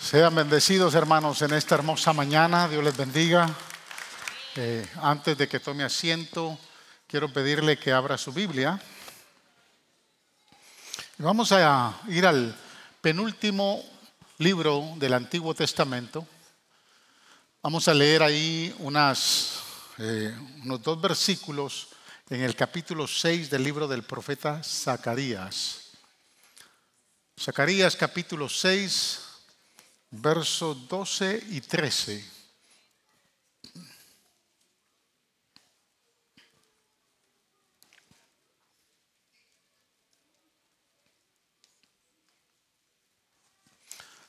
Sean bendecidos hermanos en esta hermosa mañana. Dios les bendiga. Eh, antes de que tome asiento, quiero pedirle que abra su Biblia. Vamos a ir al penúltimo libro del Antiguo Testamento. Vamos a leer ahí eh, unos dos versículos en el capítulo 6 del libro del profeta Zacarías. Zacarías capítulo 6, versos 12 y 13.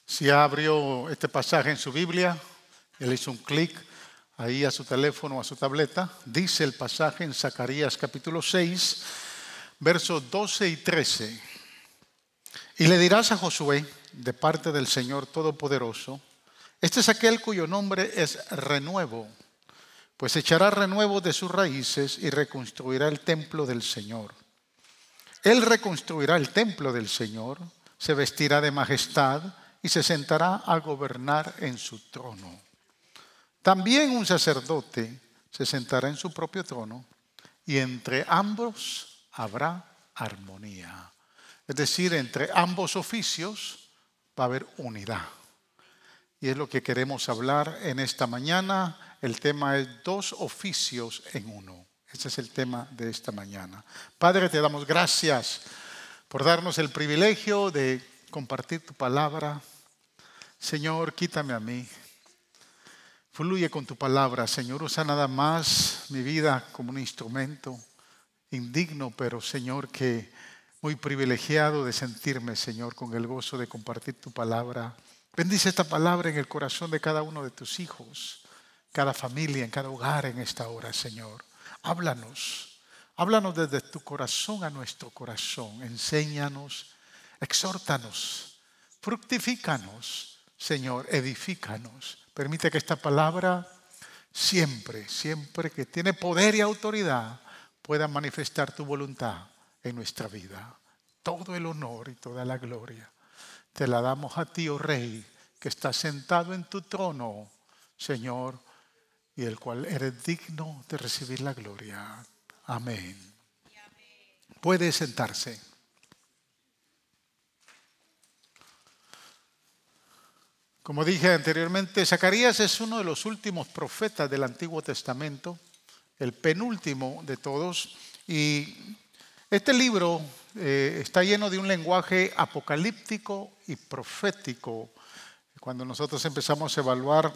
Si abrió este pasaje en su Biblia, él hizo un clic ahí a su teléfono a su tableta, dice el pasaje en Zacarías capítulo 6, versos 12 y 13. Y le dirás a Josué, de parte del Señor Todopoderoso, este es aquel cuyo nombre es renuevo, pues echará renuevo de sus raíces y reconstruirá el templo del Señor. Él reconstruirá el templo del Señor, se vestirá de majestad y se sentará a gobernar en su trono. También un sacerdote se sentará en su propio trono y entre ambos habrá armonía. Es decir, entre ambos oficios va a haber unidad. Y es lo que queremos hablar en esta mañana. El tema es dos oficios en uno. Ese es el tema de esta mañana. Padre, te damos gracias por darnos el privilegio de compartir tu palabra. Señor, quítame a mí. Fluye con tu palabra, Señor. Usa nada más mi vida como un instrumento indigno, pero Señor, que muy privilegiado de sentirme, Señor, con el gozo de compartir tu palabra. Bendice esta palabra en el corazón de cada uno de tus hijos, cada familia, en cada hogar en esta hora, Señor. Háblanos, háblanos desde tu corazón a nuestro corazón. Enséñanos, exhórtanos, fructifícanos, Señor, edifícanos. Permite que esta palabra siempre, siempre que tiene poder y autoridad, pueda manifestar tu voluntad en nuestra vida. Todo el honor y toda la gloria te la damos a ti, oh Rey, que estás sentado en tu trono, Señor, y el cual eres digno de recibir la gloria. Amén. Puede sentarse. Como dije anteriormente, Zacarías es uno de los últimos profetas del Antiguo Testamento, el penúltimo de todos, y este libro eh, está lleno de un lenguaje apocalíptico y profético. Cuando nosotros empezamos a evaluar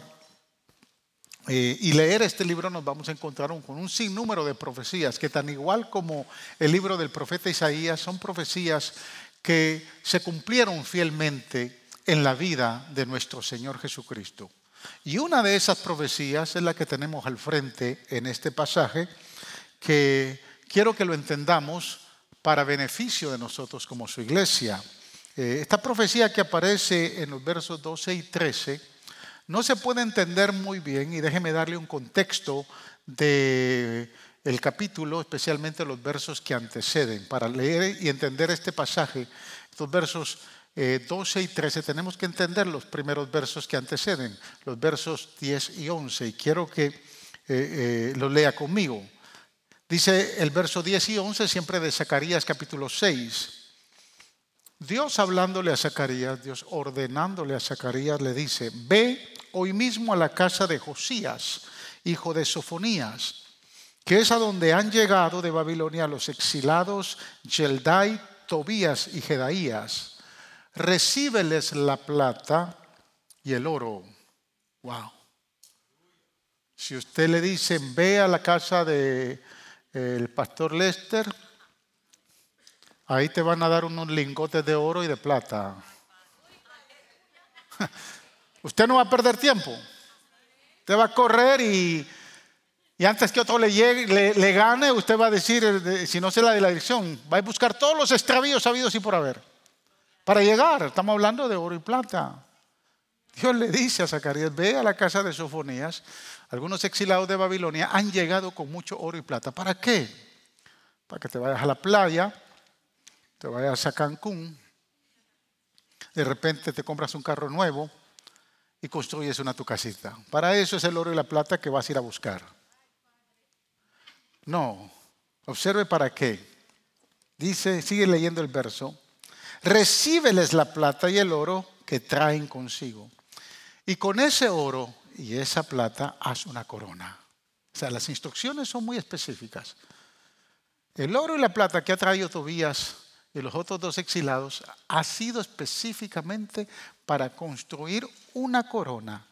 eh, y leer este libro nos vamos a encontrar con un sinnúmero de profecías que tan igual como el libro del profeta Isaías son profecías que se cumplieron fielmente en la vida de nuestro Señor Jesucristo. Y una de esas profecías es la que tenemos al frente en este pasaje, que quiero que lo entendamos para beneficio de nosotros como su iglesia. Eh, esta profecía que aparece en los versos 12 y 13 no se puede entender muy bien y déjeme darle un contexto de el capítulo, especialmente los versos que anteceden. Para leer y entender este pasaje, estos versos 12 eh, y 13, tenemos que entender los primeros versos que anteceden, los versos 10 y 11. Y quiero que eh, los lea conmigo. Dice el verso 10 y 11 siempre de Zacarías capítulo 6. Dios hablándole a Zacarías, Dios ordenándole a Zacarías, le dice, ve hoy mismo a la casa de Josías, hijo de Sofonías, que es a donde han llegado de Babilonia los exilados Yeldai, Tobías y Jedaías. Recíbeles la plata y el oro. Wow. Si usted le dice, ve a la casa de el pastor Lester, ahí te van a dar unos lingotes de oro y de plata. Usted no va a perder tiempo. Usted va a correr y, antes que otro le, llegue, le, gane, usted va a decir, eh, si no sé la de la dirección, va a buscar todos los extravíos habidos y por haber. Para llegar, estamos hablando de oro y plata. Dios le dice a Zacarías, ve a la casa de Sofonías algunos exilados de Babilonia han llegado con mucho oro y plata. ¿Para qué? Para que te vayas a la playa, te vayas a Cancún, de repente te compras un carro nuevo, y construyes una tu casita. Para eso es el oro y la plata que vas a ir a buscar. No, observe para qué. Dice, sigue leyendo el verso, recíbeles la plata y el oro que traen consigo. Y con ese oro y esa plata haz una corona. O sea, las instrucciones son muy específicas. El oro y la plata que ha traído Tobías y los otros dos exilados ha sido específicamente para construir una corona.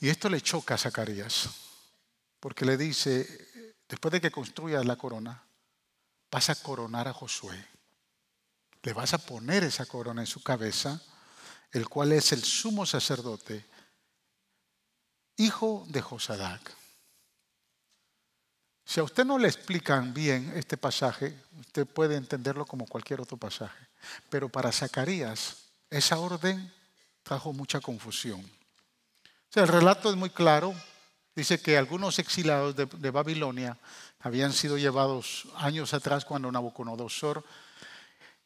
Y esto le choca a Zacarías, porque le dice, después de que construyas la corona, vas a coronar a Josué. Le vas a poner esa corona en su cabeza, el cual es el sumo sacerdote, hijo de Josadac. Si a usted no le explican bien este pasaje, usted puede entenderlo como cualquier otro pasaje. Pero para Zacarías, esa orden trajo mucha confusión. el relato es muy claro. Dice que algunos exilados de, Babilonia habían sido llevados años atrás cuando Nabucodonosor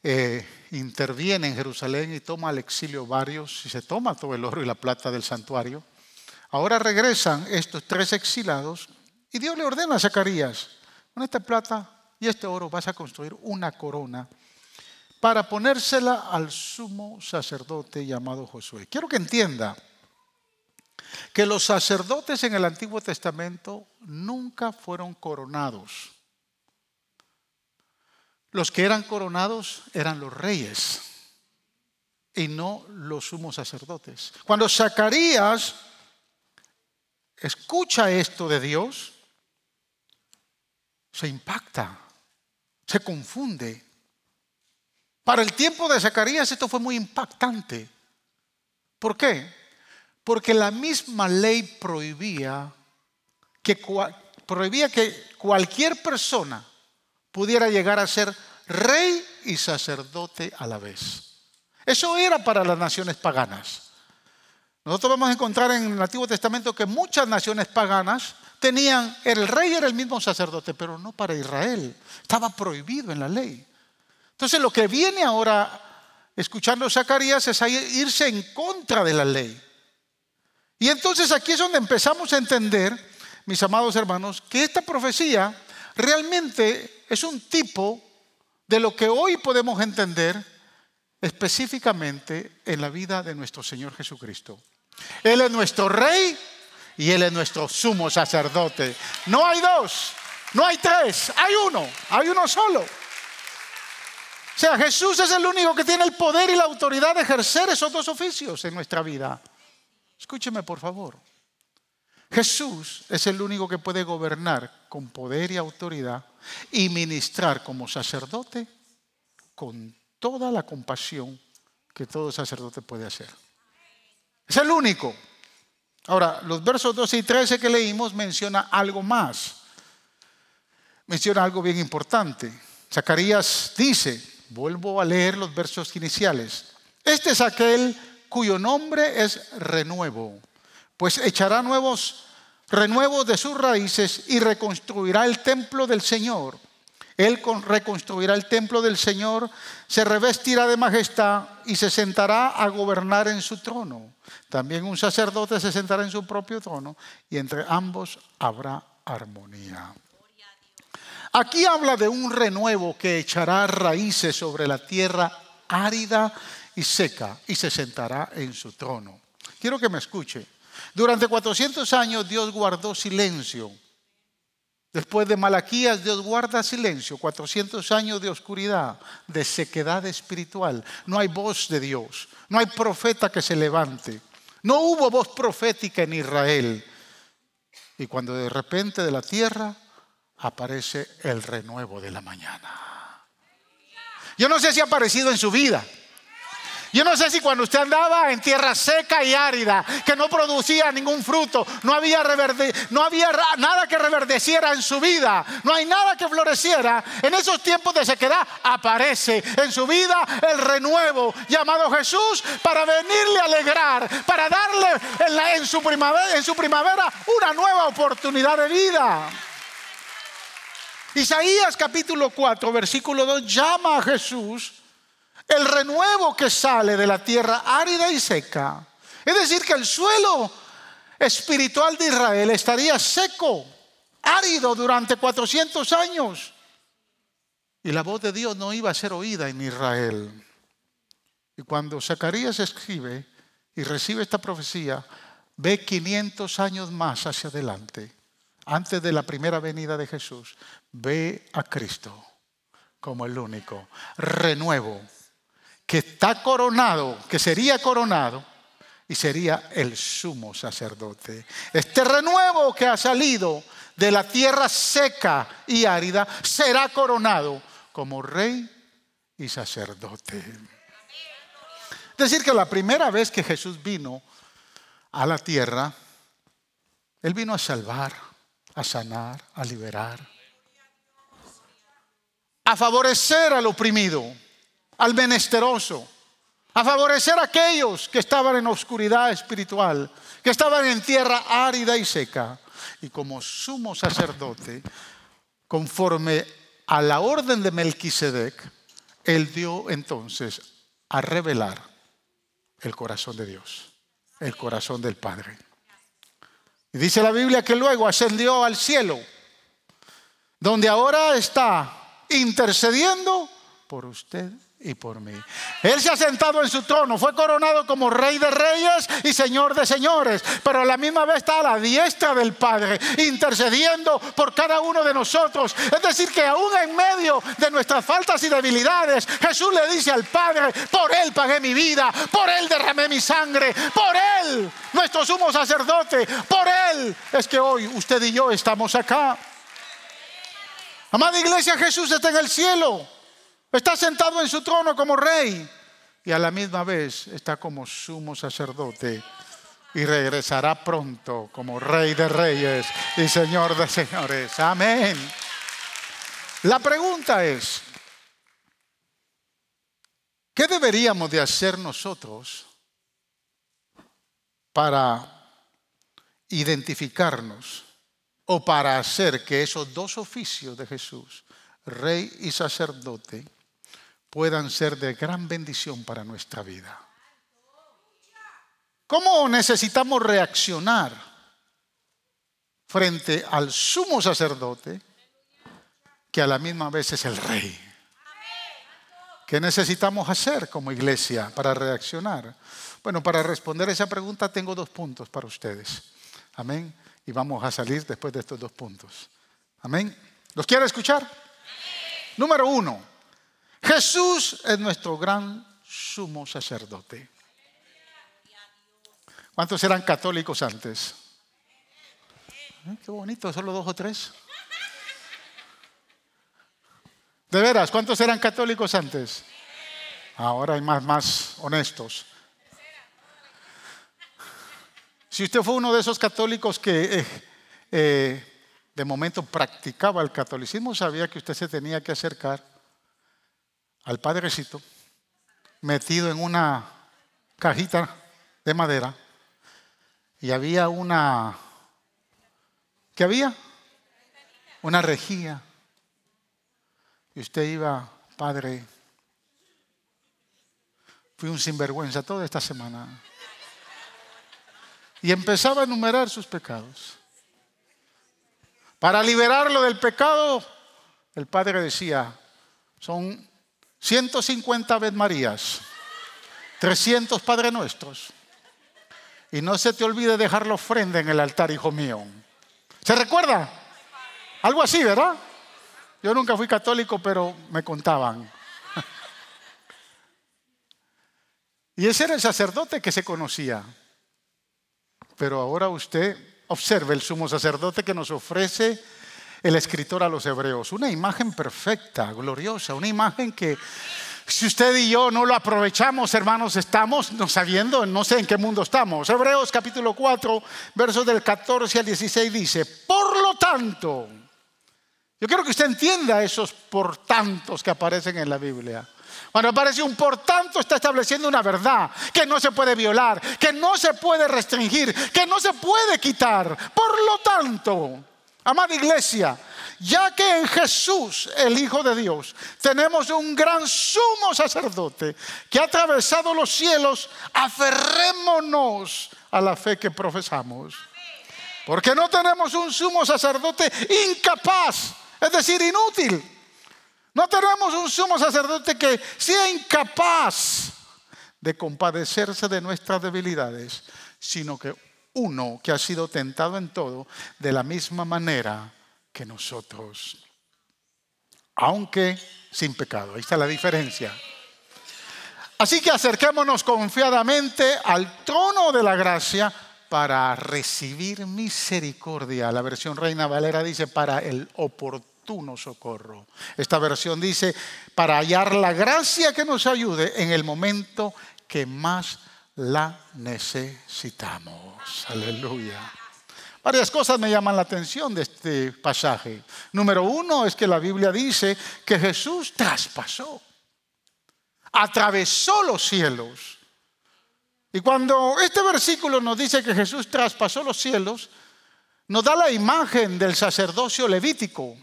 eh, interviene en Jerusalén y toma al exilio varios y se toma todo el oro y la plata del santuario. Ahora regresan estos tres exilados y Dios le ordena a Zacarías, con esta plata y este oro vas a construir una corona para ponérsela al sumo sacerdote llamado Josué. Quiero que entienda que los sacerdotes en el Antiguo Testamento nunca fueron coronados. Los que eran coronados eran los reyes y no los sumos sacerdotes. Cuando Zacarías escucha esto de Dios, se impacta, se confunde. Para el tiempo de Zacarías esto fue muy impactante. ¿Por qué? Porque la misma ley prohibía que, prohibía que cualquier persona pudiera llegar a ser rey y sacerdote a la vez. Eso era para las naciones paganas. Nosotros vamos a encontrar en el Antiguo Testamento que muchas naciones paganas tenían, el rey era el mismo sacerdote, pero no para Israel. Estaba prohibido en la ley. Entonces lo que viene ahora escuchando Zacarías es irse en contra de la ley. Y entonces aquí es donde empezamos a entender, mis amados hermanos, que esta profecía realmente es un tipo de lo que hoy podemos entender específicamente en la vida de nuestro Señor Jesucristo. Él es nuestro rey y Él es nuestro sumo sacerdote. No hay dos, no hay tres, hay uno, hay uno solo. O sea, Jesús es el único que tiene el poder y la autoridad de ejercer esos dos oficios en nuestra vida. Escúcheme, por favor. Jesús es el único que puede gobernar con poder y autoridad y ministrar como sacerdote con toda la compasión que todo sacerdote puede hacer. Es el único. Ahora, los versos 12 y 13 que leímos menciona algo más. Menciona algo bien importante. Zacarías dice, vuelvo a leer los versos iniciales. Este es aquel cuyo nombre es renuevo, pues echará nuevos renuevos de sus raíces y reconstruirá el templo del Señor él reconstruirá el templo del Señor, se revestirá de majestad y se sentará a gobernar en su trono. También un sacerdote se sentará en su propio trono y entre ambos habrá armonía. Aquí habla de un renuevo que echará raíces sobre la tierra árida y seca y se sentará en su trono. Quiero que me escuche. Durante 400 años Dios guardó silencio Después de Malaquías, Dios guarda silencio, 400 años de oscuridad, de sequedad espiritual. No hay voz de Dios, no hay profeta que se levante. No hubo voz profética en Israel. Y cuando de repente de la tierra aparece el renuevo de la mañana. Yo no sé si ha aparecido en su vida. Yo no sé si cuando usted andaba en tierra seca y árida, que no producía ningún fruto, no había, nada que reverdeciera en su vida, no hay nada que floreciera, en esos tiempos de sequedad aparece en su vida el renuevo llamado Jesús para venirle a alegrar, para darle en, su primavera, en su primavera una nueva oportunidad de vida. Isaías capítulo 4, versículo 2 llama a Jesús el renuevo que sale de la tierra árida y seca Es decir, que el suelo espiritual de Israel estaría seco, árido durante 400 años. Y la voz de Dios no iba a ser oída en Israel. Y cuando Zacarías escribe y recibe esta profecía, ve 500 años más hacia adelante, antes de la primera venida de Jesús, ve a Cristo como el único renuevo que está coronado, que sería coronado y sería el sumo sacerdote. Este renuevo que ha salido de la tierra seca y árida será coronado como rey y sacerdote. Es decir, que la primera vez que Jesús vino a la tierra, Él vino a salvar, a sanar, a liberar, a favorecer al oprimido, al menesteroso, a favorecer a aquellos que estaban en oscuridad espiritual, que estaban en tierra árida y seca. Y como sumo sacerdote, conforme a la orden de Melquisedec, él dio entonces a revelar el corazón de Dios, el corazón del Padre. Y dice la Biblia que luego ascendió al cielo, donde ahora está intercediendo por usted y por mí. Él se ha sentado en su trono, fue coronado como rey de reyes y señor de señores, pero a la misma vez está a la diestra del Padre, intercediendo por cada uno de nosotros. Es decir, que aún en medio de nuestras faltas y debilidades, Jesús le dice al Padre, por Él pagué mi vida, por Él derramé mi sangre, por Él, nuestro sumo sacerdote, por Él es que hoy usted y yo estamos acá. Amada iglesia, Jesús está en el cielo. Está sentado en su trono como rey y a la misma vez está como sumo sacerdote y regresará pronto como rey de reyes y señor de señores. Amén. La pregunta es, ¿qué deberíamos de hacer nosotros para identificarnos o para hacer que esos dos oficios de Jesús, rey y sacerdote, puedan ser de gran bendición para nuestra vida. ¿Cómo necesitamos reaccionar frente al sumo sacerdote que a la misma vez es el rey? ¿Qué necesitamos hacer como iglesia para reaccionar? Bueno, para responder esa pregunta tengo dos puntos para ustedes. Amén. Y vamos a salir después de estos dos puntos. Amén. ¿Los quiero escuchar? Número uno, Jesús es nuestro gran sumo sacerdote. ¿Cuántos eran católicos antes? ¿Eh? Qué bonito, solo dos o tres. De veras, ¿cuántos eran católicos antes? Ahora hay más, más honestos. Si usted fue uno de esos católicos que eh, eh, de momento practicaba el catolicismo, sabía que usted se tenía que acercar al padrecito metido en una cajita de madera y había una, ¿qué había? Una rejilla. Y usted iba, padre, fui un sinvergüenza toda esta semana. Y empezaba a enumerar sus pecados. Para liberarlo del pecado, el padre decía, son 150 Ave Marías, 300 Padre Nuestros. Y no se te olvide dejar la ofrenda en el altar, hijo mío. ¿Se recuerda? Algo así, ¿verdad? Yo nunca fui católico, pero me contaban. Y ese era el sacerdote que se conocía. Pero ahora usted observe el sumo sacerdote que nos ofrece el escritor a los hebreos. Una imagen perfecta, gloriosa, una imagen que si usted y yo no lo aprovechamos, hermanos, estamos no sabiendo, no sé en qué mundo estamos. Hebreos capítulo 4, versos del 14 al 16 dice, por lo tanto, yo quiero que usted entienda esos por tantos que aparecen en la Biblia. Cuando aparece un por tanto está estableciendo una verdad que no se puede violar, que no se puede restringir, que no se puede quitar. Por lo tanto, Amada iglesia, ya que en Jesús, el Hijo de Dios, tenemos un gran sumo sacerdote que ha atravesado los cielos, aferrémonos a la fe que profesamos. Porque no tenemos un sumo sacerdote incapaz, es decir, inútil. No tenemos un sumo sacerdote que sea incapaz de compadecerse de nuestras debilidades, sino que uno que ha sido tentado en todo de la misma manera que nosotros, aunque sin pecado. Ahí está la diferencia. Así que acerquémonos confiadamente al trono de la gracia para recibir misericordia. La versión Reina Valera dice para el oportuno socorro. Esta versión dice para hallar la gracia que nos ayude en el momento que más la necesitamos. Aleluya. Varias cosas me llaman la atención de este pasaje. Número uno es que la Biblia dice que Jesús traspasó, atravesó los cielos. Y cuando este versículo nos dice que Jesús traspasó los cielos, nos da la imagen del sacerdocio levítico.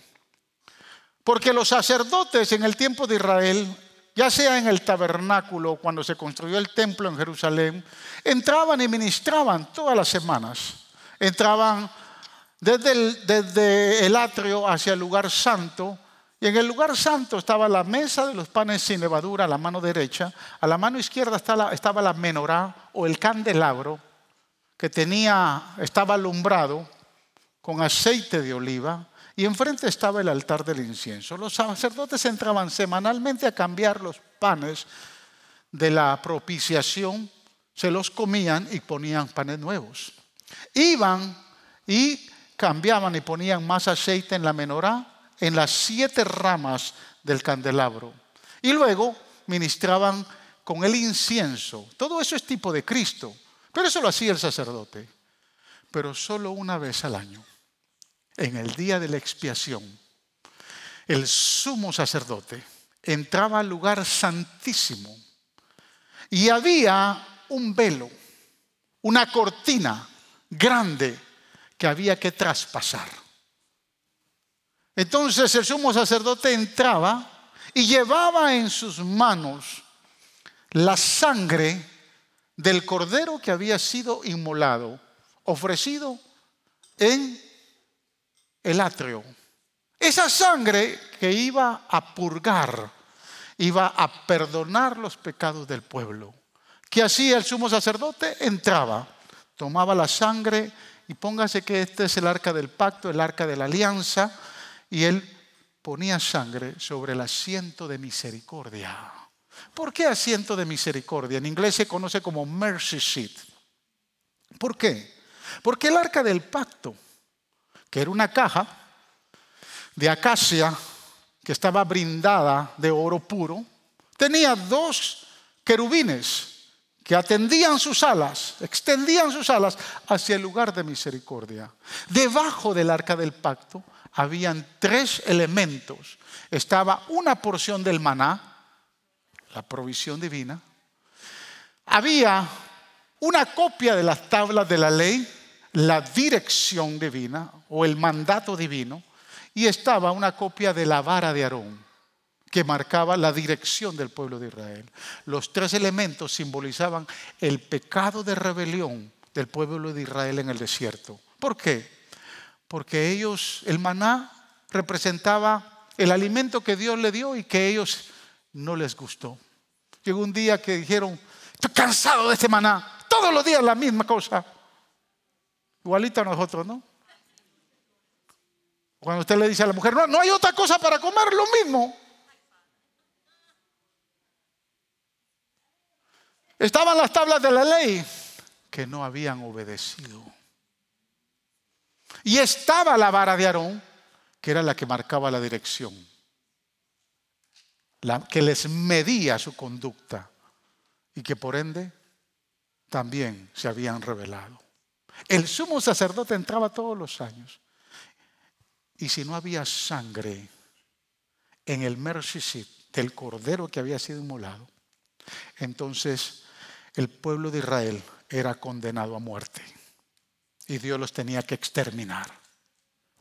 Porque los sacerdotes en el tiempo de Israel ya sea en el tabernáculo, cuando se construyó el templo en Jerusalén, entraban y ministraban todas las semanas. Entraban desde el, atrio hacia el lugar santo, y en el lugar santo estaba la mesa de los panes sin levadura a la mano derecha, a la mano izquierda estaba la menorá o el candelabro que tenía, estaba alumbrado con aceite de oliva, y enfrente estaba el altar del incienso. Los sacerdotes entraban semanalmente a cambiar los panes de la propiciación, se los comían y ponían panes nuevos. Iban y cambiaban y ponían más aceite en la menorá, en las siete ramas del candelabro. Y luego ministraban con el incienso. Todo eso es tipo de Cristo. Pero eso lo hacía el sacerdote. Pero solo una vez al año en el día de la expiación, el sumo sacerdote entraba al lugar santísimo y había un velo, una cortina grande que había que traspasar. Entonces el sumo sacerdote entraba y llevaba en sus manos la sangre del cordero que había sido inmolado, ofrecido en el atrio. Esa sangre que iba a purgar, iba a perdonar los pecados del pueblo. ¿Qué hacía el sumo sacerdote? Entraba, tomaba la sangre y póngase que este es el arca del pacto, el arca de la alianza, y él ponía sangre sobre el asiento de misericordia. ¿Por qué asiento de misericordia? En inglés se conoce como mercy seat. ¿Por qué? Porque el arca del pacto que era una caja de acacia que estaba brindada de oro puro, tenía dos querubines que atendían sus alas, extendían sus alas hacia el lugar de misericordia. Debajo del arca del pacto habían tres elementos. Estaba una porción del maná, la provisión divina. Había una copia de las tablas de la ley, la dirección divina o el mandato divino y estaba una copia de la vara de Aarón que marcaba la dirección del pueblo de Israel. Los tres elementos simbolizaban el pecado de rebelión del pueblo de Israel en el desierto. ¿Por qué? Porque ellos, el maná representaba el alimento que Dios le dio y que ellos no les gustó. Llegó un día que dijeron, estoy cansado de este maná, todos los días la misma cosa. Igualito a nosotros, ¿no? Cuando usted le dice a la mujer, no, no hay otra cosa para comer, lo mismo. Estaban las tablas de la ley que no habían obedecido. Y estaba la vara de Aarón, que era la que marcaba la dirección, la que les medía su conducta y que por ende también se habían revelado. El sumo sacerdote entraba todos los años. Y si no había sangre en el mercy del cordero que había sido inmolado, entonces el pueblo de Israel era condenado a muerte. Y Dios los tenía que exterminar.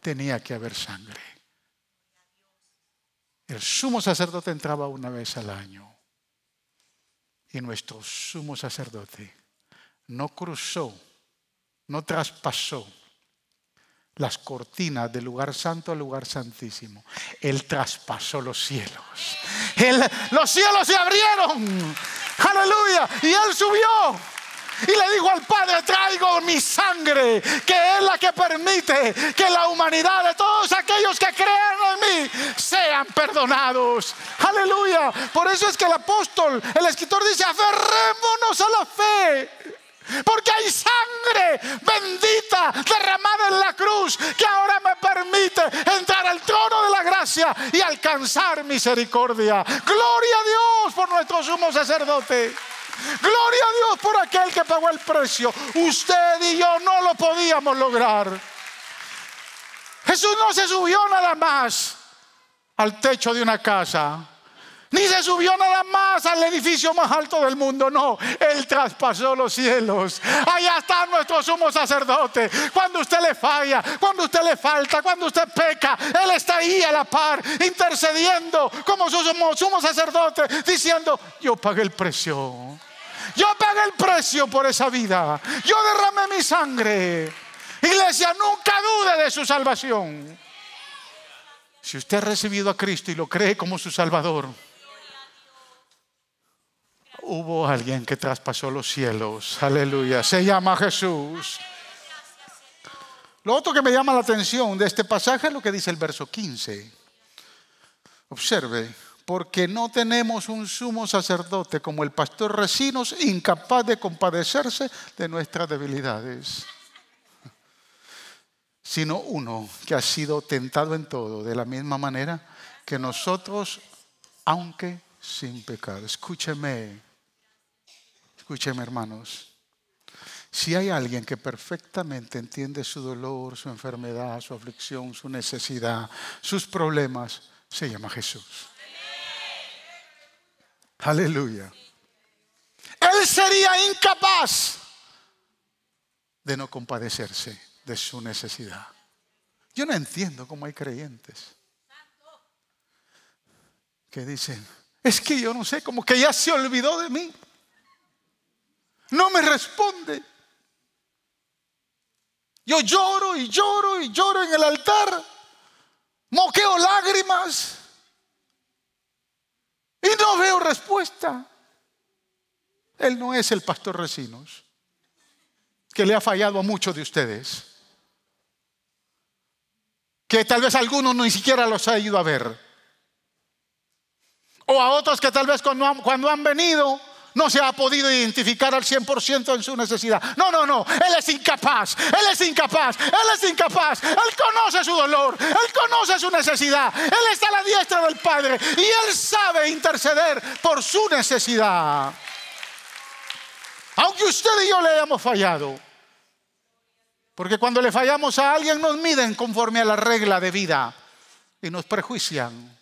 Tenía que haber sangre. El sumo sacerdote entraba una vez al año. Y nuestro sumo sacerdote no cruzó, no traspasó las cortinas del lugar santo al lugar santísimo. Él traspasó los cielos. los cielos se abrieron. Aleluya. Y él subió. Y le dijo al Padre, traigo mi sangre, que es la que permite que la humanidad de todos aquellos que creen en mí sean perdonados. Aleluya. Por eso es que el apóstol, el escritor dice, aferrémonos a la fe. Porque hay sangre bendita derramada en la cruz que ahora me permite entrar al trono de la gracia y alcanzar misericordia. Gloria a Dios por nuestro sumo sacerdote. Gloria a Dios por aquel que pagó el precio. Usted y yo no lo podíamos lograr. Jesús no se subió nada más al techo de una casa ni se subió nada más al edificio más alto del mundo, no. Él traspasó los cielos. Allá está nuestro sumo sacerdote. Cuando usted le falla, cuando usted le falta, cuando usted peca, Él está ahí a la par, intercediendo como su sumo, sacerdote, diciendo, yo pagué el precio. Yo pagué el precio por esa vida. Yo derramé mi sangre. Iglesia, nunca dude de su salvación. Si usted ha recibido a Cristo y lo cree como su Salvador, hubo alguien que traspasó los cielos. Aleluya. Se llama Jesús. Lo otro que me llama la atención de este pasaje es lo que dice el verso 15. Observe, porque no tenemos un sumo sacerdote como el pastor Recinos, incapaz de compadecerse de nuestras debilidades, sino uno que ha sido tentado en todo, de la misma manera que nosotros, aunque sin pecado. Escúcheme, Escúcheme, hermanos. Si hay alguien que perfectamente entiende su dolor, su enfermedad, su aflicción, su necesidad, sus problemas, se llama Jesús. Aleluya. Él sería incapaz de no compadecerse de su necesidad. Yo no entiendo cómo hay creyentes que dicen, es que yo no sé, como que ya se olvidó de mí. No me responde. Yo lloro y lloro y lloro en el altar. Moqueo lágrimas. Y no veo respuesta. Él no es el pastor Recinos, que le ha fallado a muchos de ustedes. Que tal vez algunos ni siquiera los ha ido a ver. O a otros que tal vez cuando cuando han venido no se ha podido identificar al 100% en su necesidad. No, no, no. Él es incapaz. Él es incapaz. Él es incapaz. Él conoce su dolor. Él conoce su necesidad. Él está a la diestra del Padre. Y Él sabe interceder por su necesidad. Aunque usted y yo le hayamos fallado. Porque cuando le fallamos a alguien nos miden conforme a la regla de vida y nos prejuician.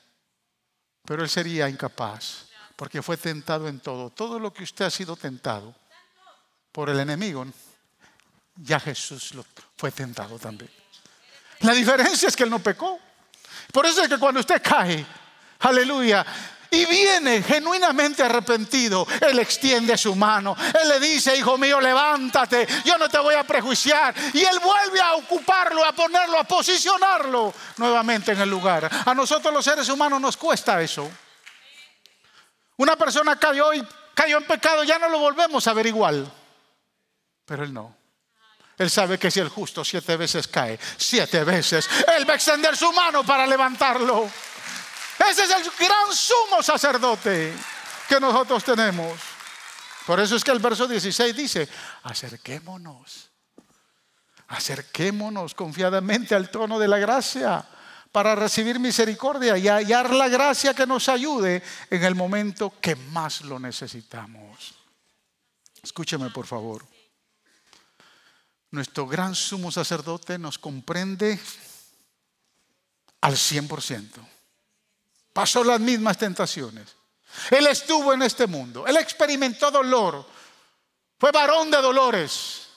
Pero Él sería incapaz porque fue tentado en todo. Todo lo que usted ha sido tentado por el enemigo, ya Jesús lo fue tentado también. La diferencia es que él no pecó. Por eso es que cuando usted cae, aleluya, y viene genuinamente arrepentido, Él extiende su mano. Él le dice, hijo mío, levántate, yo no te voy a prejuiciar. Y Él vuelve a ocuparlo, a ponerlo, a posicionarlo nuevamente en el lugar. A nosotros los seres humanos nos cuesta eso. Una persona cayó y cayó en pecado, ya no lo volvemos a ver igual. Pero él no. Él sabe que si el justo siete veces cae, siete veces, él va a extender su mano para levantarlo. Ese es el gran sumo sacerdote que nosotros tenemos. Por eso es que el verso 16 dice, acerquémonos, acerquémonos confiadamente al trono de la gracia para recibir misericordia y hallar la gracia que nos ayude en el momento que más lo necesitamos. Escúcheme por favor. Nuestro gran sumo sacerdote nos comprende al 100%. Pasó las mismas tentaciones. Él estuvo en este mundo. Él experimentó dolor. Fue varón de dolores.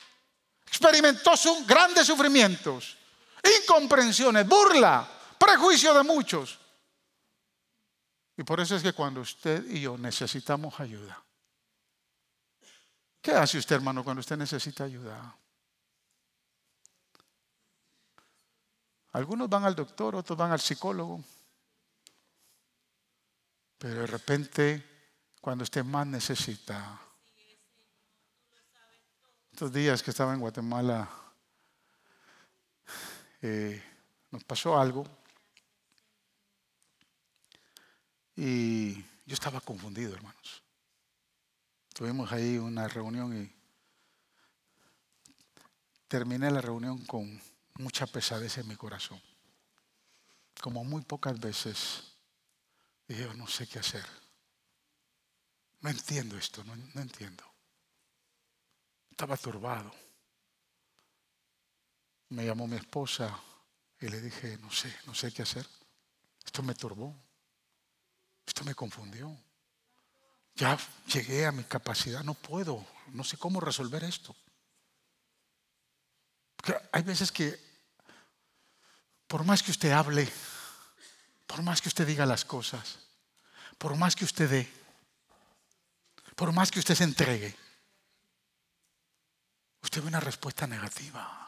Experimentó grandes sufrimientos, incomprensiones, burla prejuicio de muchos. Y por eso es que cuando usted y yo necesitamos ayuda, ¿qué hace usted, hermano, cuando usted necesita ayuda? Algunos van al doctor, otros van al psicólogo. Pero de repente, cuando usted más necesita, estos días que estaba en Guatemala, eh, nos pasó algo y yo estaba confundido, hermanos. Tuvimos ahí una reunión y terminé la reunión con mucha pesadez en mi corazón. Como muy pocas veces dije, yo no sé qué hacer. No entiendo esto, no, no entiendo. Estaba turbado. Me llamó mi esposa y le dije, no sé, no sé qué hacer. Esto me turbó. Esto me confundió. Ya llegué a mi capacidad, no puedo, no sé cómo resolver esto. hay veces que por más que usted hable, por más que usted diga las cosas, por más que usted dé, por más que usted se entregue, usted ve una respuesta negativa.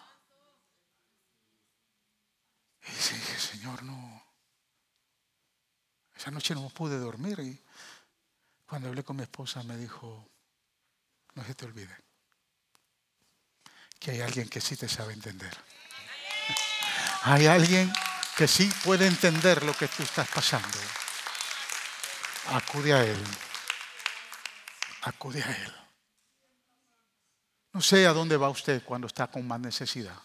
Y dice, Señor, no. Esa noche no pude dormir y cuando hablé con mi esposa me dijo, no se te olvide que hay alguien que sí te sabe entender. Hay alguien que sí puede entender lo que tú estás pasando. Acude a Él. Acude a Él. No sé a dónde va usted cuando está con más necesidad.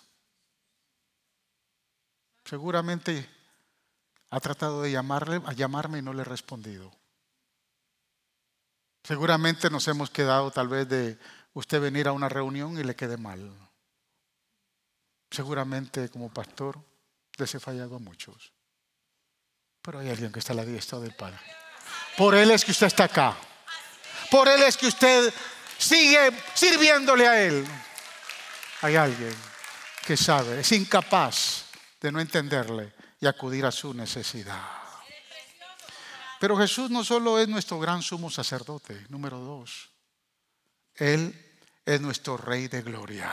Seguramente ha tratado de llamarle, a llamarme y no le he respondido. Seguramente nos hemos quedado tal vez de usted venir a una reunión y le quede mal. Seguramente como pastor les he fallado a muchos. Pero hay alguien que está a la diestra del Padre. Por Él es que usted está acá. Por Él es que usted sigue sirviéndole a Él. Hay alguien que sabe, es incapaz de no entenderle y acudir a su necesidad. Pero Jesús no solo es nuestro gran sumo sacerdote, número dos, Él es nuestro Rey de gloria.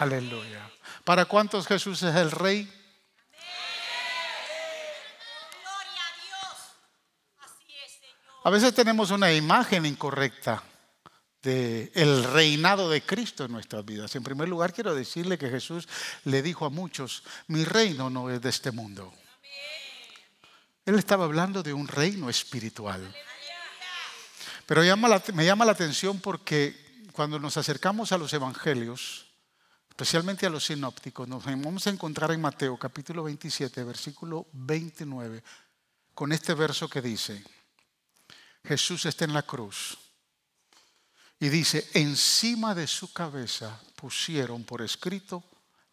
Aleluya. ¿Para cuántos Jesús es el Rey? A veces tenemos una imagen incorrecta el reinado de Cristo en nuestras vidas. En primer lugar, quiero decirle que Jesús le dijo a muchos, mi reino no es de este mundo. Él estaba hablando de un reino espiritual. Pero me llama la atención porque cuando nos acercamos a los evangelios, especialmente a los sinópticos, nos vamos a encontrar en Mateo capítulo 27, versículo 29, con este verso que dice, Jesús está en la cruz y dice, encima de su cabeza pusieron por escrito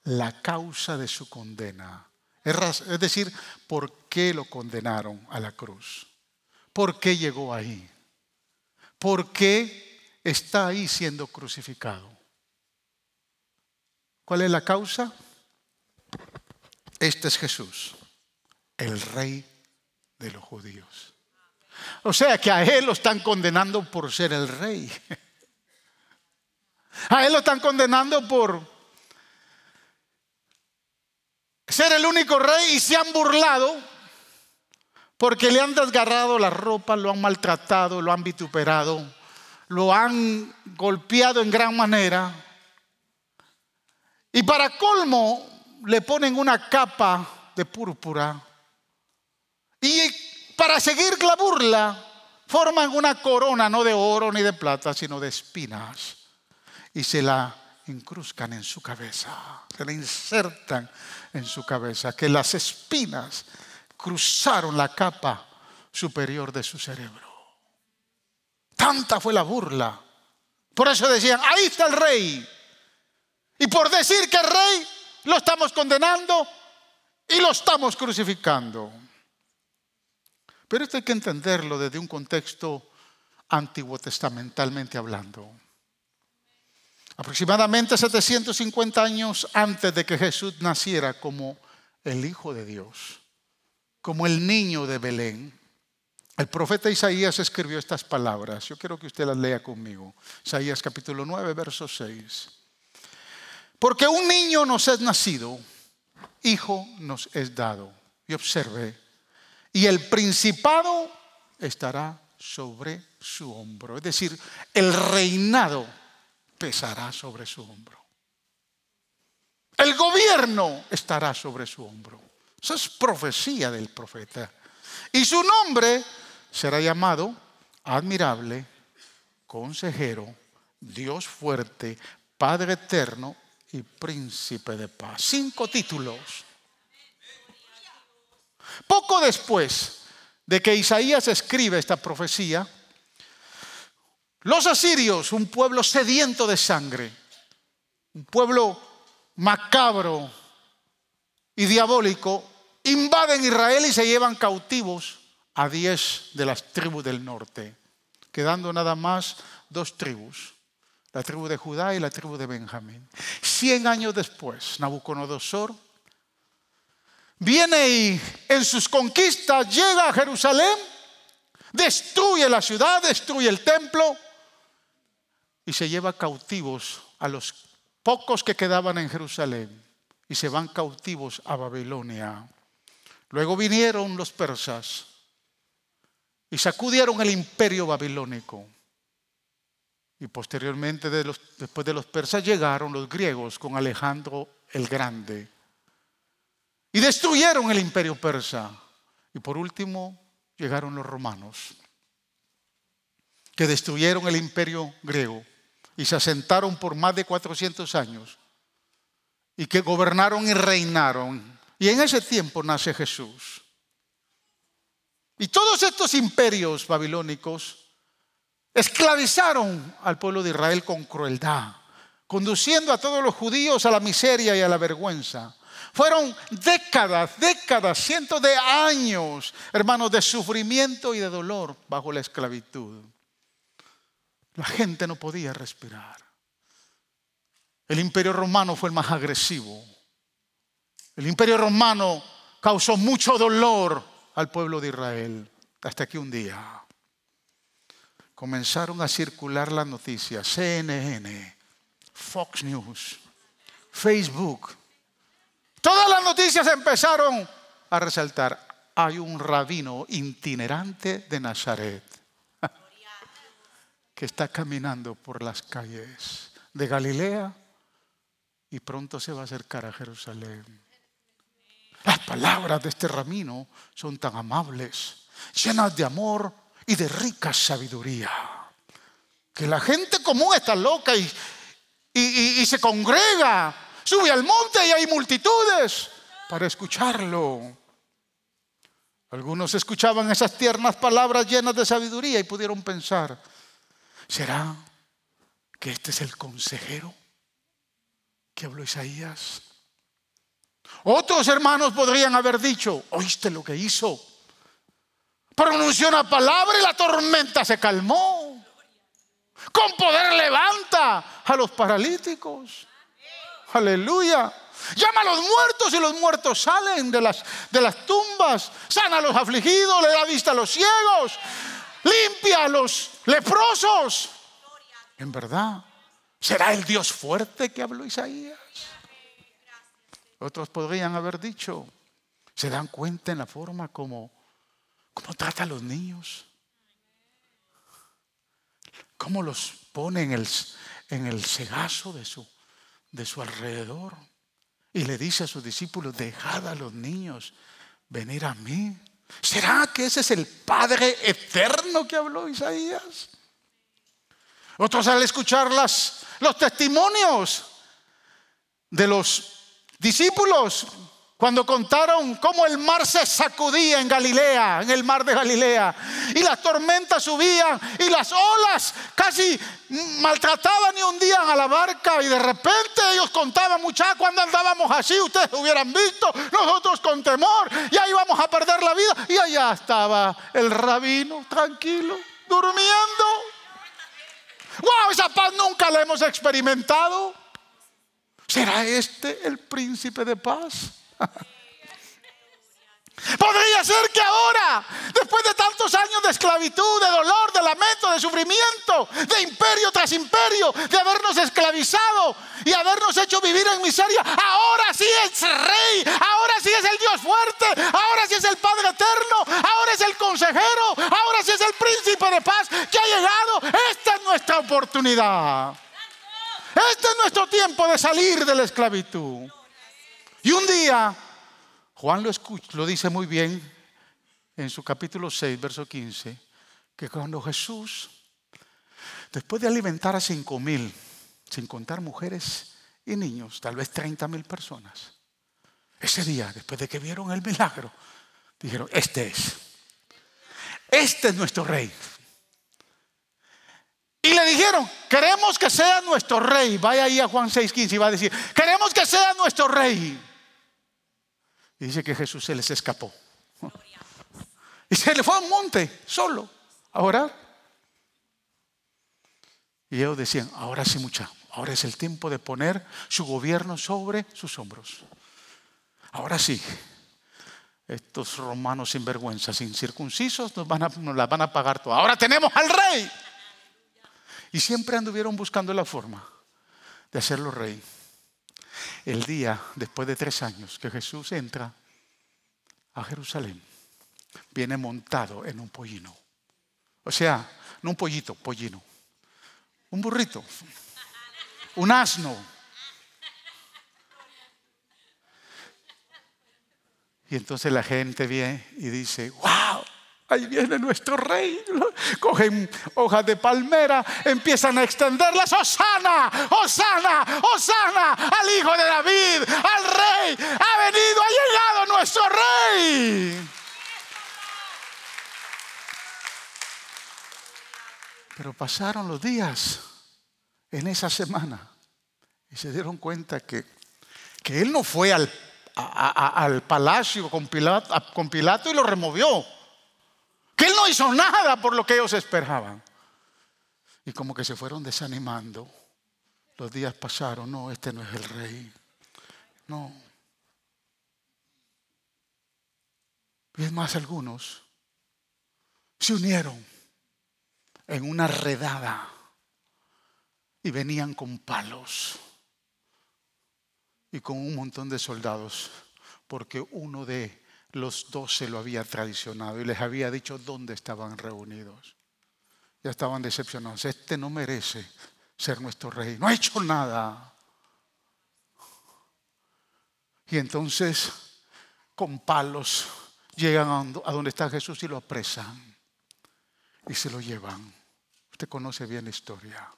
la causa de su condena. Es decir, ¿por qué lo condenaron a la cruz? ¿Por qué llegó ahí? ¿Por qué está ahí siendo crucificado? ¿Cuál es la causa? Este es Jesús, el rey de los judíos. O sea que a él lo están condenando por ser el rey. A él lo están condenando por ser el único rey y se han burlado porque le han desgarrado la ropa, lo han maltratado, lo han vituperado, lo han golpeado en gran manera. Y para colmo le ponen una capa de púrpura. Y para seguir la burla forman una corona no de oro ni de plata, sino de espinas y se la incruscan en su cabeza, se la insertan en su cabeza, que las espinas cruzaron la capa superior de su cerebro. Tanta fue la burla. Por eso decían, ahí está el rey. Y por decir que el rey lo estamos condenando y lo estamos crucificando. Pero esto hay que entenderlo desde un contexto antiguo testamentalmente hablando. Aproximadamente 750 años antes de que Jesús naciera como el Hijo de Dios, como el niño de Belén, El profeta Isaías escribió estas palabras. Yo quiero que usted las lea conmigo. Isaías capítulo 9, verso 6. Porque un niño nos es nacido, hijo nos es dado. Y observe, y el principado estará sobre su hombro. Es decir, el reinado pesará sobre su hombro. El gobierno estará sobre su hombro. Esa es profecía del profeta. Y su nombre será llamado admirable, consejero, Dios fuerte, Padre eterno y príncipe de paz. Cinco títulos. Poco después de que Isaías escribe esta profecía, los asirios, un pueblo sediento de sangre, un pueblo macabro y diabólico, invaden Israel y se llevan cautivos a diez de las tribus del norte, quedando nada más dos tribus, la tribu de Judá y la tribu de Benjamín. Cien años después, Nabucodonosor viene y en sus conquistas llega a Jerusalén, destruye la ciudad, destruye el templo y se lleva cautivos a los pocos que quedaban en Jerusalén y se van cautivos a Babilonia. Luego vinieron los persas y sacudieron el imperio babilónico. Y posteriormente, después de los persas, llegaron los griegos con Alejandro el Grande. Y destruyeron el imperio persa. Y por último, llegaron los romanos, que destruyeron el imperio griego y se asentaron por más de 400 años y que gobernaron y reinaron. Y en ese tiempo nace Jesús. Y todos estos imperios babilónicos esclavizaron al pueblo de Israel con crueldad, conduciendo a todos los judíos a la miseria y a la vergüenza. Fueron décadas, décadas, cientos de años, hermanos, de sufrimiento y de dolor bajo la esclavitud. La gente no podía respirar. El imperio romano fue el más agresivo. El imperio romano causó mucho dolor al pueblo de Israel. Hasta que un día comenzaron a circular las noticias, CNN, Fox News, Facebook. Todas las noticias empezaron a resaltar, hay un rabino itinerante de Nazaret que está caminando por las calles de Galilea y pronto se va a acercar a Jerusalén. Las palabras de este ramino son tan amables, llenas de amor y de rica sabiduría, que la gente común está loca y, y, se congrega, sube al monte y hay multitudes para escucharlo. Algunos escuchaban esas tiernas palabras llenas de sabiduría y pudieron pensar, ¿será que este es el consejero que habló Isaías? Otros hermanos podrían haber dicho, oíste lo que hizo. Pronunció una palabra y la tormenta se calmó. Con poder levanta a los paralíticos. Aleluya. Llama a los muertos y los muertos salen de las, de las tumbas. Sana a los afligidos, le da vista a los ciegos. Limpia a los leprosos. En verdad, ¿será el Dios fuerte que habló Isaías? Otros podrían haber dicho, ¿se dan cuenta en la forma como, como trata a los niños? ¿Cómo los pone en el, en el cegazo de su, de su alrededor? Y le dice a sus discípulos, dejad a los niños venir a mí. ¿Será que ese es el Padre eterno que habló Isaías? Otros al escuchar las, los testimonios de los discípulos cuando contaron cómo el mar se sacudía en Galilea, en el mar de Galilea, y las tormentas subían y las olas casi maltrataban y hundían a la barca, y de repente ellos contaban, muchachos, cuando andábamos así, ustedes hubieran visto, nosotros con temor, ya íbamos a perder la vida, y allá estaba el rabino, tranquilo, durmiendo. ¡Wow! Esa paz nunca la hemos experimentado. ¿Será este el príncipe de paz? Podría ser que ahora, después de tantos años de esclavitud, de dolor, de lamento, de sufrimiento, de imperio tras imperio, de habernos esclavizado y habernos hecho vivir en miseria, ahora sí es rey, ahora sí es el Dios fuerte, ahora sí es el Padre eterno, ahora es el consejero, ahora sí es el príncipe de paz que ha llegado. Esta es nuestra oportunidad. Este es nuestro tiempo de salir de la esclavitud. Y un día Juan lo, escucha, lo dice muy bien en su capítulo 6, verso 15, que cuando Jesús, después de alimentar a cinco mil, sin contar mujeres y niños, tal vez 30 mil personas, ese día, después de que vieron el milagro, dijeron, este es, este es nuestro rey. Y le dijeron, queremos que sea nuestro rey. Vaya ahí a Juan 6:15 y va a decir, queremos que sea nuestro rey. Y dice que Jesús se les escapó. Y se le fue a un monte solo a orar. Y ellos decían, ahora sí mucha, ahora es el tiempo de poner su gobierno sobre sus hombros. Ahora sí, estos romanos sinvergüenzas, incircuncisos, nos, van a, nos las van a pagar todo. Ahora tenemos al rey. Y siempre anduvieron buscando la forma de hacerlo rey el día, después de tres años, que Jesús entra a Jerusalén, viene montado en un pollino. O sea, no un pollito, pollino. Un burrito. Un asno. Y entonces la gente viene y dice, wow, Ahí viene nuestro rey. Cogen hojas de palmera, empiezan a extenderlas. Osana, Osana, Osana al hijo de David, al rey. Ha venido, ha llegado nuestro rey. Pero pasaron los días en esa semana y se dieron cuenta que, que él no fue al, al palacio con Pilato, con Pilato y lo removió que él no hizo nada por lo que ellos esperaban. Y como que se fueron desanimando. Los días pasaron, no, este no es el rey. No. Y es más, algunos se unieron en una redada y venían con palos y con un montón de soldados, porque uno de los doce lo había traicionado y les había dicho dónde estaban reunidos. Ya estaban decepcionados. Este no merece ser nuestro rey. No ha hecho nada. Y entonces, con palos, llegan a donde está Jesús y lo apresan. Y se lo llevan. Usted conoce bien la historia.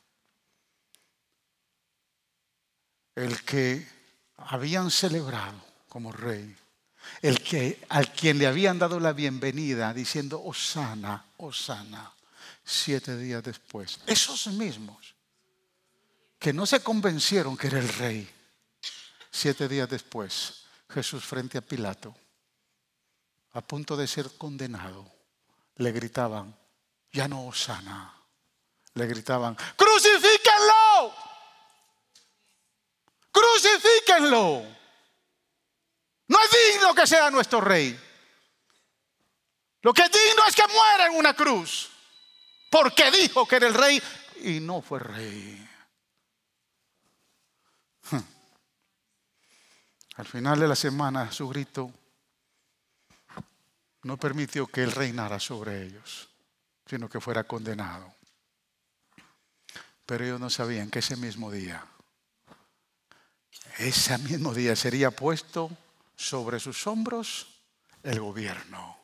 El que habían celebrado como rey el que, al quien le habían dado la bienvenida diciendo, Osana, Osana, siete días después. Esos mismos que no se convencieron que era el rey, siete días después, Jesús frente a Pilato, a punto de ser condenado, le gritaban, ya no Osana, le gritaban, crucifíquenlo, crucifíquenlo. No es digno que sea nuestro rey. Lo que es digno es que muera en una cruz. Porque dijo que era el rey y no fue rey. Al final de la semana su grito no permitió que él reinara sobre ellos, sino que fuera condenado. Pero ellos no sabían que ese mismo día, ese mismo día sería puesto sobre sus hombros el gobierno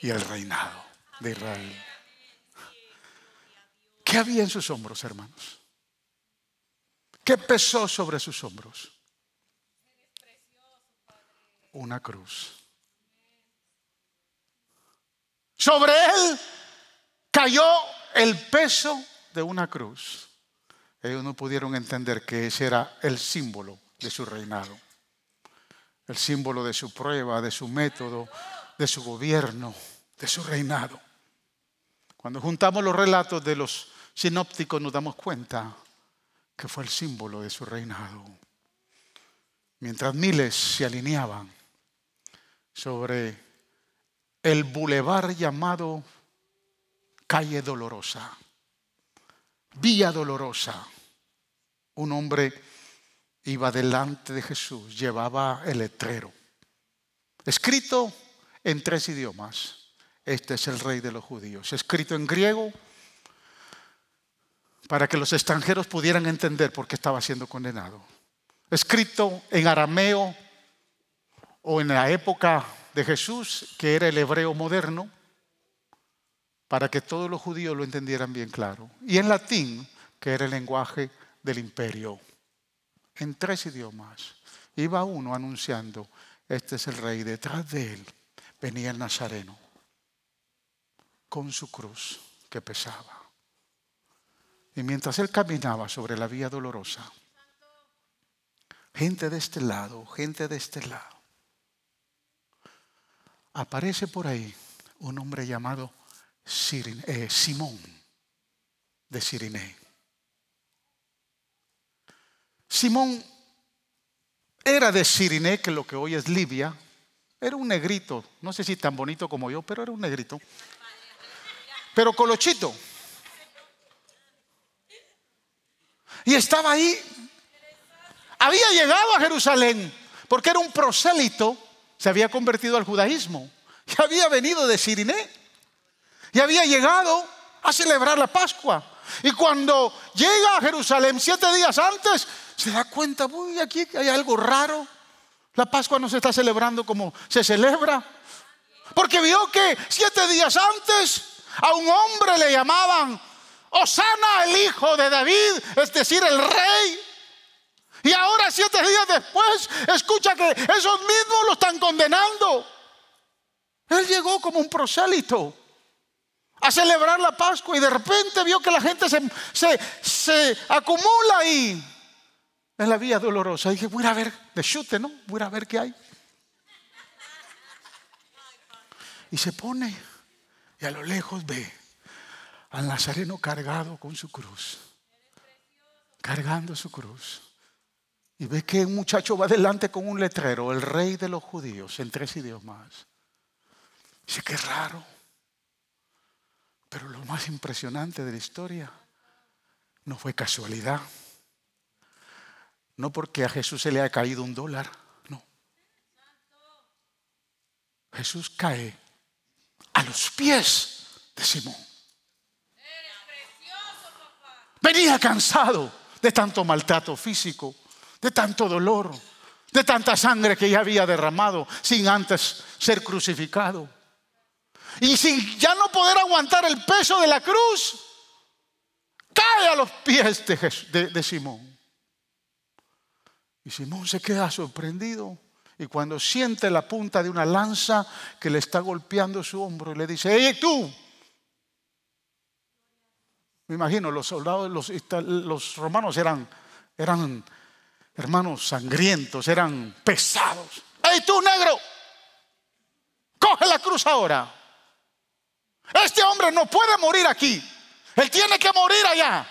y el reinado de Israel. ¿Qué había en sus hombros, hermanos? ¿Qué pesó sobre sus hombros? Una cruz. Sobre él cayó el peso de una cruz. Ellos no pudieron entender que ese era el símbolo de su reinado el símbolo de su prueba, de su método, de su gobierno, de su reinado. Cuando juntamos los relatos de los sinópticos nos damos cuenta que fue el símbolo de su reinado. Mientras miles se alineaban sobre el bulevar llamado Calle Dolorosa, Vía Dolorosa. Un hombre iba delante de Jesús, llevaba el letrero, escrito en tres idiomas. Este es el rey de los judíos, escrito en griego para que los extranjeros pudieran entender por qué estaba siendo condenado. Escrito en arameo o en la época de Jesús, que era el hebreo moderno, para que todos los judíos lo entendieran bien claro. Y en latín, que era el lenguaje del imperio. En tres idiomas. Iba uno anunciando, este es el rey, detrás de él venía el Nazareno, con su cruz que pesaba. Y mientras él caminaba sobre la vía dolorosa, gente de este lado, gente de este lado, aparece por ahí un hombre llamado eh, Simón de Siriné. Simón era de Siriné, que lo que hoy es Libia. Era un negrito, no sé si tan bonito como yo, pero era un negrito. Pero colochito. Y estaba ahí. Había llegado a Jerusalén porque era un prosélito, se había convertido al judaísmo. Y había venido de Siriné. Y había llegado a celebrar la Pascua. Y cuando llega a Jerusalén siete días antes, se da cuenta, uy, aquí hay algo raro. La Pascua no se está celebrando como se celebra. Porque vio que siete días antes a un hombre le llamaban Osana el hijo de David, es decir, el rey. Y ahora, siete días después, escucha que esos mismos lo están condenando. Él llegó como un prosélito a celebrar la Pascua y de repente vio que la gente se, se, acumula ahí en la vía dolorosa. Dije, voy a ver, de chute, ¿no? Voy a ver qué hay. Y se pone y a lo lejos ve al Nazareno cargado con su cruz, cargando su cruz. Y ve que un muchacho va delante con un letrero, el rey de los judíos, en tres idiomas. Dice, qué raro. Pero lo más impresionante de la historia no fue casualidad. No porque a Jesús se le haya caído un dólar, no. Jesús cae a los pies de Simón. Venía cansado de tanto maltrato físico, de tanto dolor, de tanta sangre que ya había derramado sin antes ser crucificado. Y sin ya no poder aguantar el peso de la cruz, cae a los pies de, de Simón. Y Simón se queda sorprendido. Y cuando siente la punta de una lanza que le está golpeando su hombro, le dice, ¡Ey, tú! Me imagino, los soldados, los, romanos eran, eran hermanos sangrientos, eran pesados. ¡Ey tú, negro! Coge la cruz ahora. Este hombre no puede morir aquí. Él tiene que morir allá.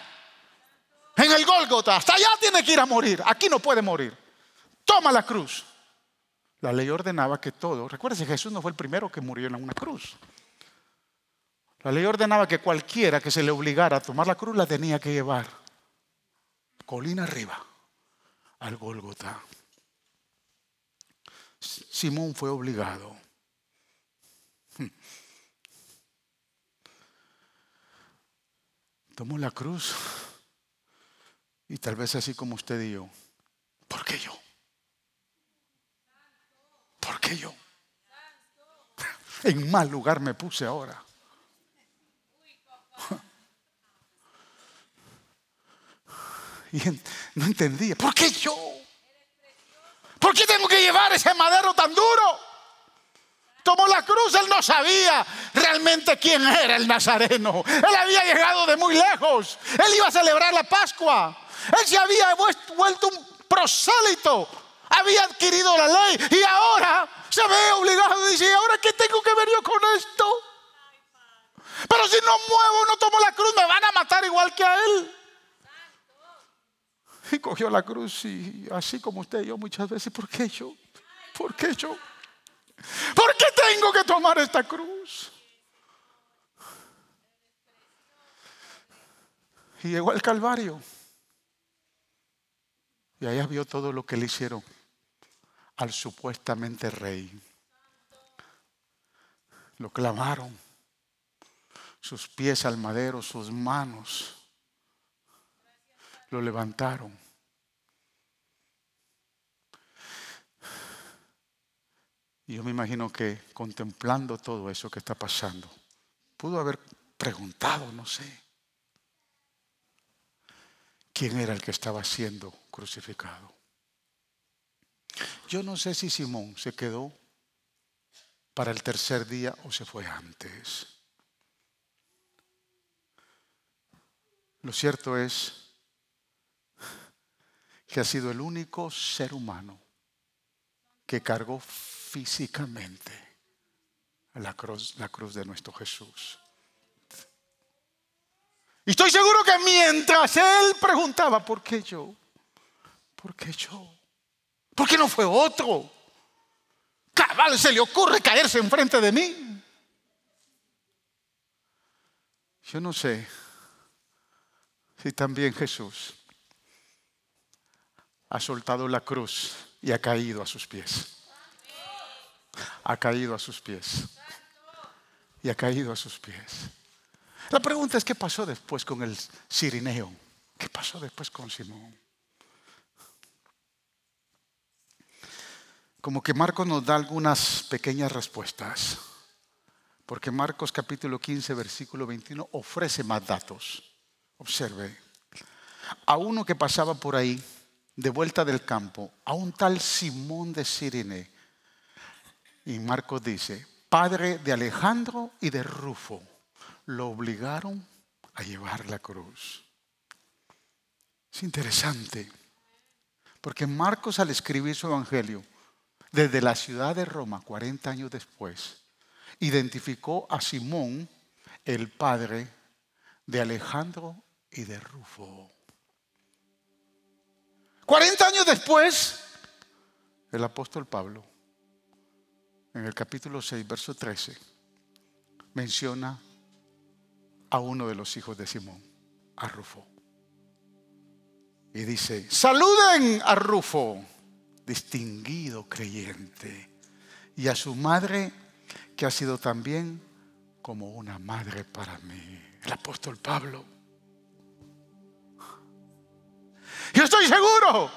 En el Gólgota. Hasta allá tiene que ir a morir. Aquí no puede morir. Toma la cruz. La ley ordenaba que todo. Recuerden, Jesús no fue el primero que murió en una cruz. La ley ordenaba que cualquiera que se le obligara a tomar la cruz la tenía que llevar colina arriba al Gólgota. Simón fue obligado. Tomó la cruz y tal vez así como usted y yo. ¿Por qué yo? ¿Por qué yo? En mal lugar me puse ahora. Y no entendía, ¿por qué yo? ¿Por qué tengo que llevar ese madero tan duro? Tomó la cruz, él no sabía realmente quién era el nazareno. Él había llegado de muy lejos. Él iba a celebrar la Pascua. Él se había vuelto un prosélito. Había adquirido la ley y ahora se ve obligado a decir, ¿ahora qué tengo que ver yo con esto? Pero si no muevo, no tomo la cruz, me van a matar igual que a él. Y cogió la cruz y así como usted y yo muchas veces, ¿por qué yo? ¿Por qué yo? ¿Por qué tengo que tomar esta cruz? Y llegó al Calvario. Y allá vio todo lo que le hicieron al supuestamente rey. Lo clavaron, sus pies al madero, sus manos, lo levantaron. Y yo me imagino que contemplando todo eso que está pasando, pudo haber preguntado, no sé, quién era el que estaba siendo crucificado. Yo no sé si Simón se quedó para el tercer día o se fue antes. Lo cierto es que ha sido el único ser humano que cargó físicamente la cruz, de nuestro Jesús. Y estoy seguro que mientras él preguntaba, ¿por qué yo? ¿Por qué yo? ¿Por qué no fue otro? Cabal se le ocurre caerse enfrente de mí. Yo no sé si también Jesús ha soltado la cruz y ha caído a sus pies. Ha caído a sus pies. Y ha caído a sus pies. La pregunta es, ¿qué pasó después con el Sirineo? ¿Qué pasó después con Simón? Como que Marcos nos da algunas pequeñas respuestas. Porque Marcos capítulo 15, versículo 21 ofrece más datos. Observe. A uno que pasaba por ahí, de vuelta del campo, a un tal Simón de Sirene. Y Marcos dice, padre de Alejandro y de Rufo, lo obligaron a llevar la cruz. Es interesante, porque Marcos al escribir su evangelio, desde la ciudad de Roma, 40 años después, identificó a Simón, el padre de Alejandro y de Rufo. 40 años después, el apóstol Pablo, en el capítulo 6, verso 13, menciona a uno de los hijos de Simón, a Rufo. Y dice, saluden a Rufo distinguido creyente, y a su madre, que ha sido también como una madre para mí, el apóstol Pablo. Yo estoy seguro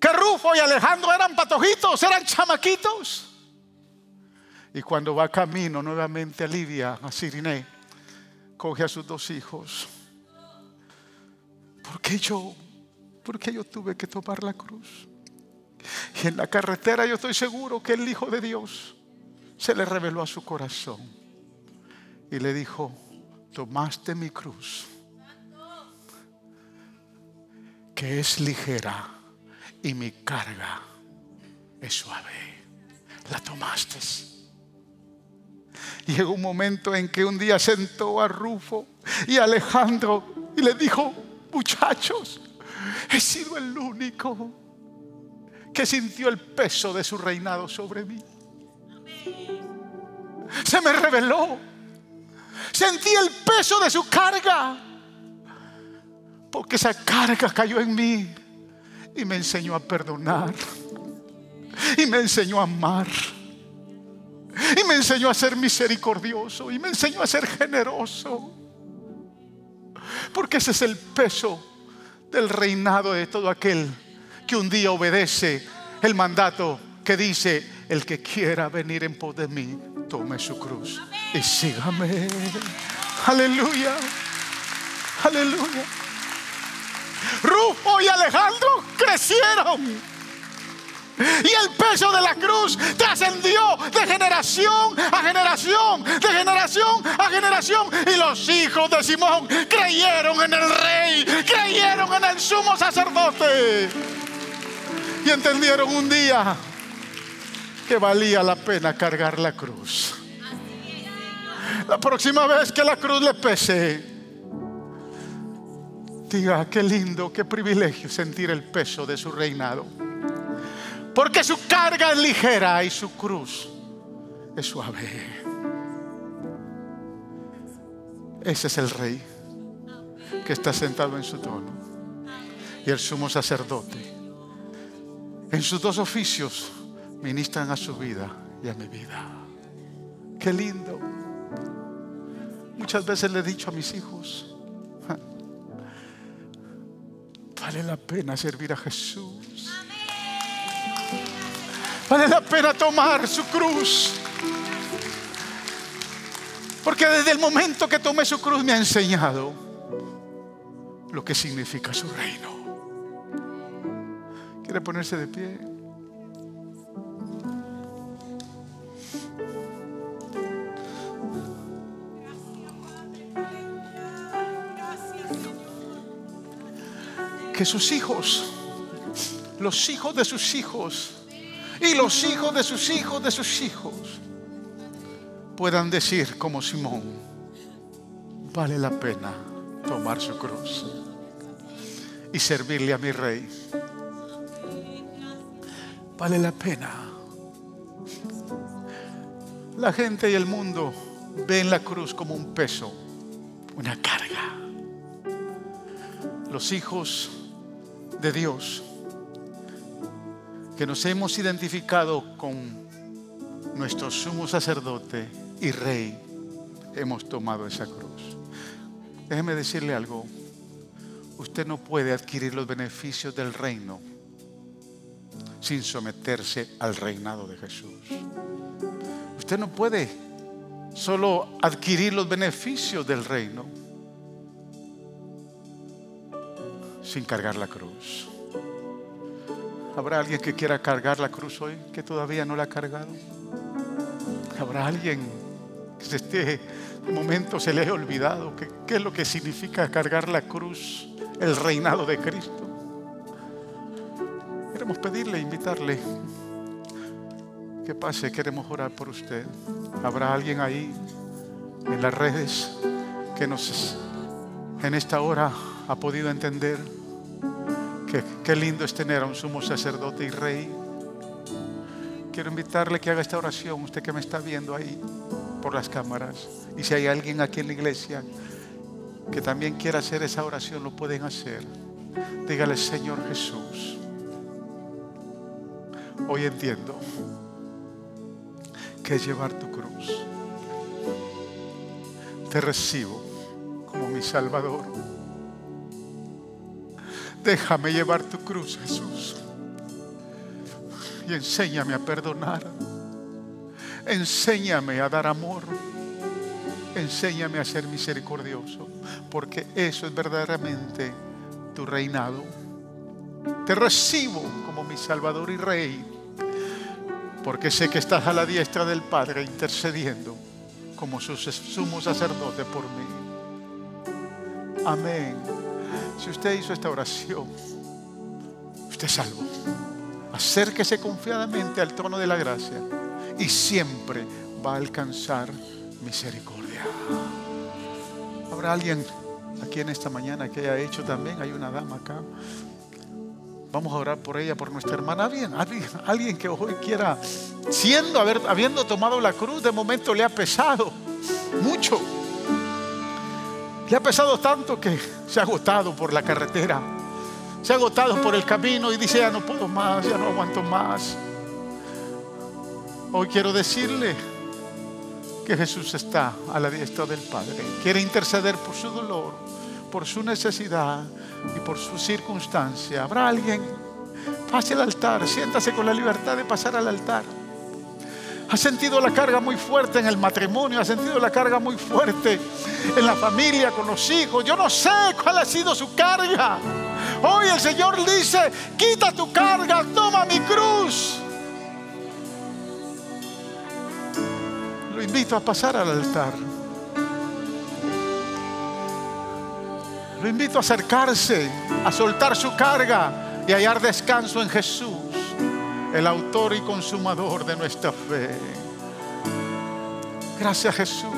que Rufo y Alejandro eran patojitos, eran chamaquitos. Y cuando va camino nuevamente a Libia, a Siriné, coge a sus dos hijos. ¿Por qué yo? ¿Por qué yo tuve que tomar la cruz? Y en la carretera yo estoy seguro que el Hijo de Dios se le reveló a su corazón y le dijo, tomaste mi cruz, que es ligera y mi carga es suave. La tomaste. Llegó un momento en que un día sentó a Rufo y a Alejandro y le dijo, muchachos, he sido el único que sintió el peso de su reinado sobre mí. Se me reveló. Sentí el peso de su carga. Porque esa carga cayó en mí y me enseñó a perdonar. Y me enseñó a amar. Y me enseñó a ser misericordioso. Y me enseñó a ser generoso. Porque ese es el peso del reinado de todo aquel que un día obedece el mandato que dice, el que quiera venir en pos de mí, tome su cruz y sígame. Aleluya. Aleluya. Rufo y Alejandro crecieron. Y el peso de la cruz trascendió de generación a generación, de generación a generación. Y los hijos de Simón creyeron en el rey, creyeron en el sumo sacerdote y entendieron un día que valía la pena cargar la cruz. La próxima vez que la cruz le pese, diga, qué lindo, qué privilegio sentir el peso de su reinado. Porque su carga es ligera y su cruz es suave. Ese es el rey que está sentado en su trono. Y el sumo sacerdote. En sus dos oficios ministran a su vida y a mi vida. Qué lindo. Muchas veces le he dicho a mis hijos, vale la pena servir a Jesús. Vale la pena tomar su cruz. Porque desde el momento que tomé su cruz me ha enseñado lo que significa su reino. ¿Quiere ponerse de pie? que sus hijos, los hijos de sus hijos y los hijos de sus hijos de sus hijos puedan decir como Simón, vale la pena tomar su cruz y servirle a mi rey. Vale la pena. La gente y el mundo ven la cruz como un peso, una carga. Los hijos de Dios, que nos hemos identificado con nuestro sumo sacerdote y rey, hemos tomado esa cruz. Déjeme decirle algo, usted no puede adquirir los beneficios del reino sin someterse al reinado de Jesús. Usted no puede solo adquirir los beneficios del reino sin cargar la cruz. ¿Habrá alguien que quiera cargar la cruz hoy que todavía no la ha cargado? ¿Habrá alguien que se esté, momento se le haya olvidado qué es lo que significa cargar la cruz, el reinado de Cristo? Queremos pedirle, invitarle que pase, queremos orar por usted. ¿Habrá alguien ahí en las redes que nos en esta hora ha podido entender Qué, lindo es tener a un sumo sacerdote y rey. Quiero invitarle que haga esta oración, usted que me está viendo ahí por las cámaras. Y si hay alguien aquí en la iglesia que también quiera hacer esa oración, lo pueden hacer. Dígale, Señor Jesús, hoy entiendo que es llevar tu cruz. Te recibo como mi Salvador Déjame llevar tu cruz, Jesús. Y enséñame a perdonar. Enséñame a dar amor. Enséñame a ser misericordioso. Porque eso es verdaderamente tu reinado. Te recibo como mi Salvador y Rey. Porque sé que estás a la diestra del Padre intercediendo como su sumo sacerdote por mí. Amén. Si usted hizo esta oración, usted es salvo. Acérquese confiadamente al trono de la gracia y siempre va a alcanzar misericordia. ¿Habrá alguien aquí en esta mañana que haya hecho también? Hay una dama acá. Vamos a orar por ella, por nuestra hermana. ¿Alguien, alguien, que hoy quiera, siendo, habiendo tomado la cruz, de momento le ha pesado mucho. Le ha pesado tanto que se ha agotado por la carretera. Se ha agotado por el camino y dice, ya no puedo más, ya no aguanto más. Hoy quiero decirle que Jesús está a la diestra del Padre. Quiere interceder por su dolor, por su necesidad y por su circunstancia. ¿Habrá alguien? Pase al altar, siéntase con la libertad de pasar al altar. Ha sentido la carga muy fuerte en el matrimonio, ha sentido la carga muy fuerte en la familia, con los hijos. Yo no sé cuál ha sido su carga. Hoy el Señor dice, quita tu carga, toma mi cruz. Lo invito a pasar al altar. Lo invito a acercarse, a soltar su carga y hallar descanso en Jesús el autor y consumador de nuestra fe. Gracias Jesús.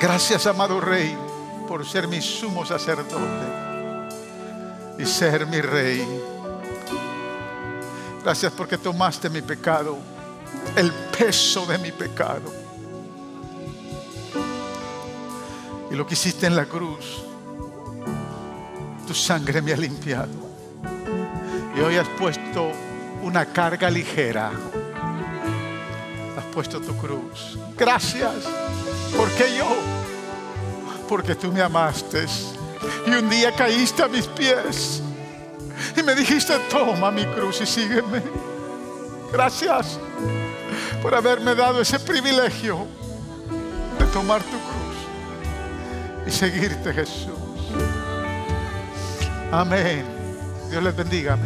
Gracias amado Rey por ser mi sumo sacerdote y ser mi Rey. Gracias porque tomaste mi pecado, el peso de mi pecado. Y lo que hiciste en la cruz, tu sangre me ha limpiado. Y hoy has puesto una carga ligera. Has puesto tu cruz. Gracias. porque yo? Porque tú me amaste. Y un día caíste a mis pies y me dijiste, toma mi cruz y sígueme. Gracias por haberme dado ese privilegio de tomar tu cruz y seguirte Jesús. Amén. Dios les bendiga.